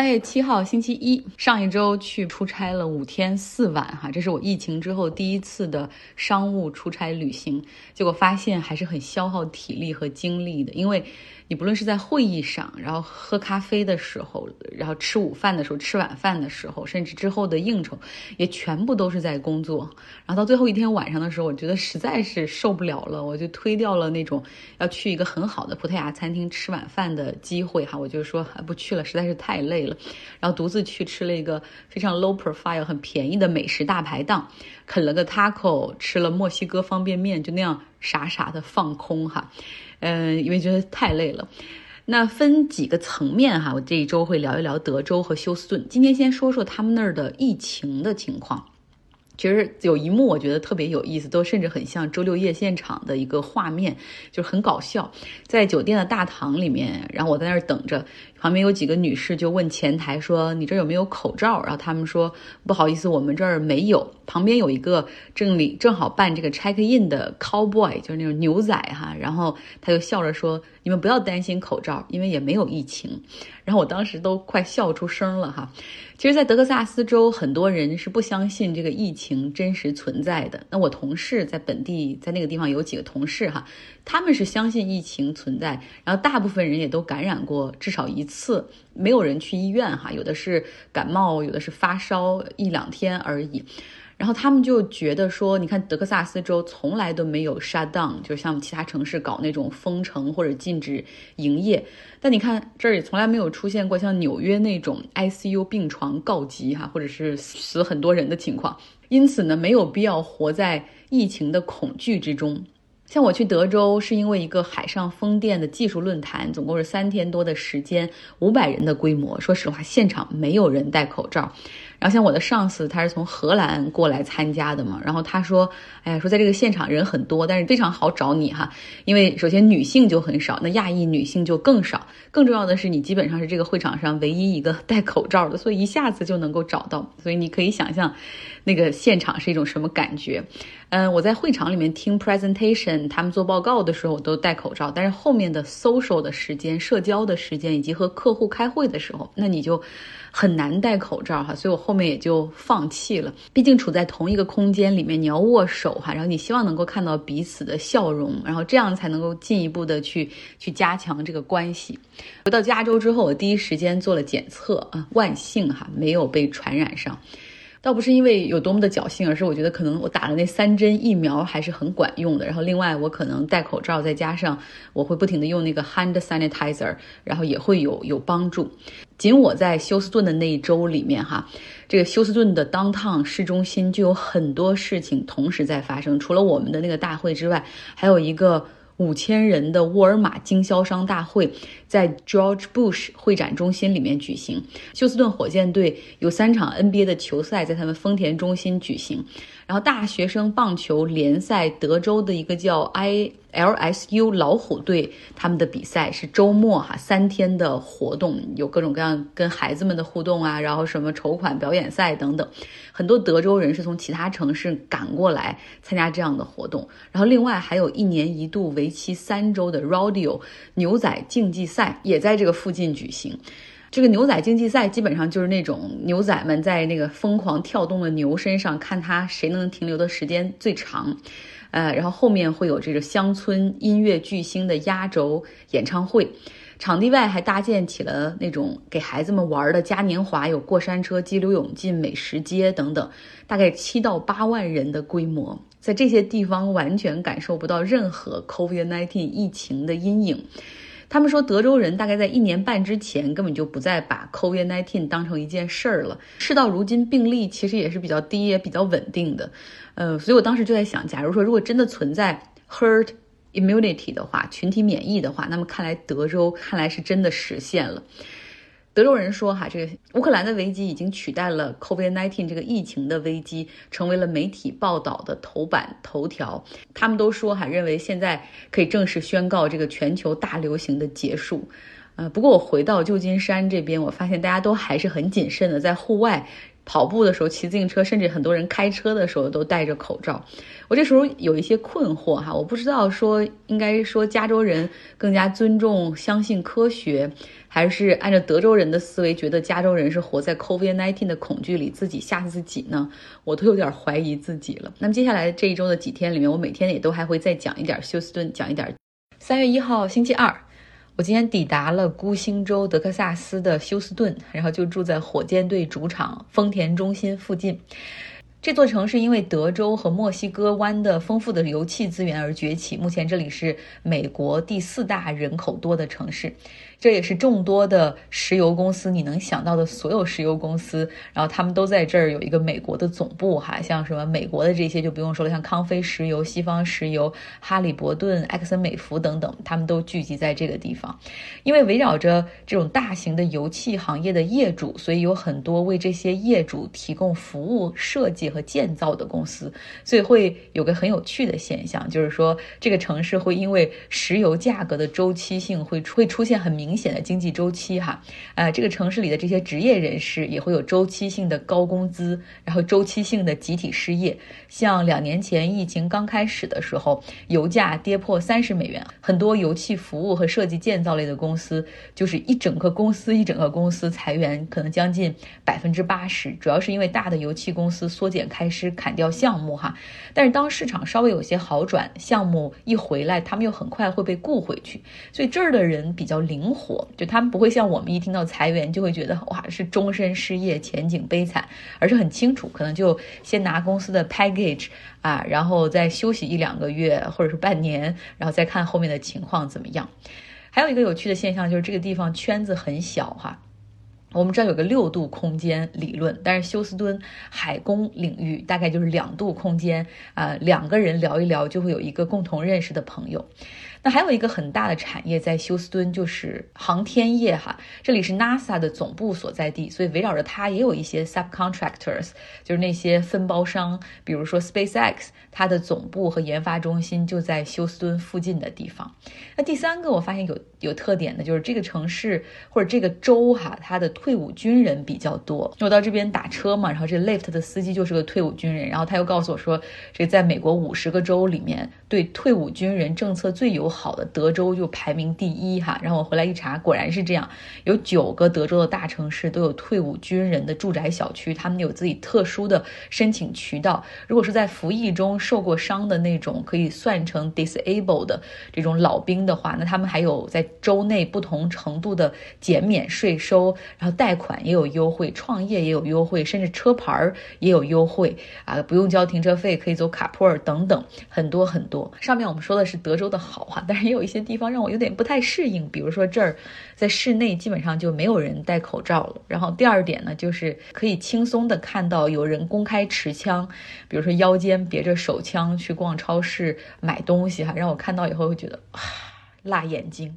三月七号星期一，上一周去出差了五天四晚，哈，这是我疫情之后第一次的商务出差旅行。结果发现还是很消耗体力和精力的，因为你不论是在会议上，然后喝咖啡的时候，然后吃午饭的时候，吃晚饭的时候，甚至之后的应酬，也全部都是在工作。然后到最后一天晚上的时候，我觉得实在是受不了了，我就推掉了那种要去一个很好的葡萄牙餐厅吃晚饭的机会，哈，我就说不去了，实在是太累。了，然后独自去吃了一个非常 low profile、很便宜的美食大排档，啃了个 taco，吃了墨西哥方便面，就那样傻傻的放空哈，嗯，因为觉得太累了。那分几个层面哈，我这一周会聊一聊德州和休斯顿。今天先说说他们那儿的疫情的情况。其实有一幕我觉得特别有意思，都甚至很像周六夜现场的一个画面，就是很搞笑。在酒店的大堂里面，然后我在那儿等着。旁边有几个女士就问前台说：“你这有没有口罩？”然后他们说：“不好意思，我们这儿没有。”旁边有一个正里正好办这个 check in 的 cowboy，就是那种牛仔哈，然后他就笑着说：“你们不要担心口罩，因为也没有疫情。”然后我当时都快笑出声了哈。其实，在德克萨斯州，很多人是不相信这个疫情真实存在的。那我同事在本地，在那个地方有几个同事哈，他们是相信疫情存在，然后大部分人也都感染过至少一次，没有人去医院哈，有的是感冒，有的是发烧一两天而已。然后他们就觉得说，你看德克萨斯州从来都没有 shut down，就像其他城市搞那种封城或者禁止营业。但你看这儿也从来没有出现过像纽约那种 ICU 病床告急哈，或者是死很多人的情况。因此呢，没有必要活在疫情的恐惧之中。像我去德州是因为一个海上风电的技术论坛，总共是三天多的时间，五百人的规模。说实话，现场没有人戴口罩。然后像我的上司，他是从荷兰过来参加的嘛，然后他说，哎呀，说在这个现场人很多，但是非常好找你哈，因为首先女性就很少，那亚裔女性就更少，更重要的是你基本上是这个会场上唯一一个 戴口罩的，所以一下子就能够找到，所以你可以想象，那个现场是一种什么感觉。嗯，我在会场里面听 presentation，他们做报告的时候我都戴口罩，但是后面的 social 的时间、社交的时间以及和客户开会的时候，那你就。很难戴口罩哈，所以我后面也就放弃了。毕竟处在同一个空间里面，你要握手哈，然后你希望能够看到彼此的笑容，然后这样才能够进一步的去去加强这个关系。回到加州之后，我第一时间做了检测啊，万幸哈，没有被传染上。倒不是因为有多么的侥幸，而是我觉得可能我打了那三针疫苗还是很管用的。然后另外我可能戴口罩，再加上我会不停的用那个 hand sanitizer，然后也会有有帮助。仅我在休斯顿的那一周里面哈，这个休斯顿的 downtown 市中心就有很多事情同时在发生。除了我们的那个大会之外，还有一个。五千人的沃尔玛经销商大会在 George Bush 会展中心里面举行。休斯顿火箭队有三场 NBA 的球赛在他们丰田中心举行。然后大学生棒球联赛，德州的一个叫 I。LSU 老虎队他们的比赛是周末哈三天的活动，有各种各样跟孩子们的互动啊，然后什么筹款表演赛等等，很多德州人是从其他城市赶过来参加这样的活动。然后另外还有一年一度为期三周的 Rodeo 牛仔竞技赛也在这个附近举行。这个牛仔竞技赛基本上就是那种牛仔们在那个疯狂跳动的牛身上，看他谁能停留的时间最长。呃，然后后面会有这个乡村音乐巨星的压轴演唱会，场地外还搭建起了那种给孩子们玩的嘉年华，有过山车、激流勇进、美食街等等，大概七到八万人的规模，在这些地方完全感受不到任何 COVID-19 疫情的阴影。他们说，德州人大概在一年半之前根本就不再把 COVID-19 当成一件事儿了。事到如今，病例其实也是比较低，也比较稳定的。呃，所以我当时就在想，假如说如果真的存在 herd immunity 的话，群体免疫的话，那么看来德州看来是真的实现了。德州人说：“哈，这个乌克兰的危机已经取代了 COVID-19 这个疫情的危机，成为了媒体报道的头版头条。他们都说，哈，认为现在可以正式宣告这个全球大流行的结束。呃，不过我回到旧金山这边，我发现大家都还是很谨慎的，在户外跑步的时候、骑自行车，甚至很多人开车的时候都戴着口罩。我这时候有一些困惑哈，我不知道说应该说加州人更加尊重、相信科学，还是按照德州人的思维，觉得加州人是活在 COVID-19 的恐惧里，自己吓自己呢？我都有点怀疑自己了。那么接下来这一周的几天里面，我每天也都还会再讲一点休斯顿，讲一点。三月一号星期二。我今天抵达了孤星州德克萨斯的休斯顿，然后就住在火箭队主场丰田中心附近。这座城市因为德州和墨西哥湾的丰富的油气资源而崛起，目前这里是美国第四大人口多的城市。这也是众多的石油公司，你能想到的所有石油公司，然后他们都在这儿有一个美国的总部哈，像什么美国的这些就不用说了，像康菲石油、西方石油、哈利伯顿、埃克森美孚等等，他们都聚集在这个地方。因为围绕着这种大型的油气行业的业主，所以有很多为这些业主提供服务、设计和建造的公司，所以会有个很有趣的现象，就是说这个城市会因为石油价格的周期性会会出现很明。明显的经济周期哈，呃，这个城市里的这些职业人士也会有周期性的高工资，然后周期性的集体失业。像两年前疫情刚开始的时候，油价跌破三十美元，很多油气服务和设计建造类的公司就是一整个公司一整个公司裁员，可能将近百分之八十，主要是因为大的油气公司缩减开支、砍掉项目哈。但是当市场稍微有些好转，项目一回来，他们又很快会被雇回去，所以这儿的人比较灵活。火就他们不会像我们一听到裁员就会觉得哇是终身失业前景悲惨，而是很清楚，可能就先拿公司的 package 啊，然后再休息一两个月或者是半年，然后再看后面的情况怎么样。还有一个有趣的现象就是这个地方圈子很小哈。我们知道有个六度空间理论，但是休斯敦海工领域大概就是两度空间啊，两个人聊一聊就会有一个共同认识的朋友。那还有一个很大的产业在休斯敦，就是航天业哈。这里是 NASA 的总部所在地，所以围绕着它也有一些 subcontractors，就是那些分包商，比如说 SpaceX，它的总部和研发中心就在休斯敦附近的地方。那第三个我发现有有特点的就是这个城市或者这个州哈，它的退伍军人比较多。我到这边打车嘛，然后这 Lift 的司机就是个退伍军人，然后他又告诉我说，这在美国五十个州里面，对退伍军人政策最友好的德州就排名第一哈，然后我回来一查，果然是这样，有九个德州的大城市都有退伍军人的住宅小区，他们有自己特殊的申请渠道。如果是在服役中受过伤的那种，可以算成 disabled 的这种老兵的话，那他们还有在州内不同程度的减免税收，然后贷款也有优惠，创业也有优惠，甚至车牌儿也有优惠啊，不用交停车费，可以走卡普尔等等，很多很多。上面我们说的是德州的好哈。但是也有一些地方让我有点不太适应，比如说这儿在室内基本上就没有人戴口罩了。然后第二点呢，就是可以轻松的看到有人公开持枪，比如说腰间别着手枪去逛超市买东西哈，让我看到以后会觉得啊辣眼睛。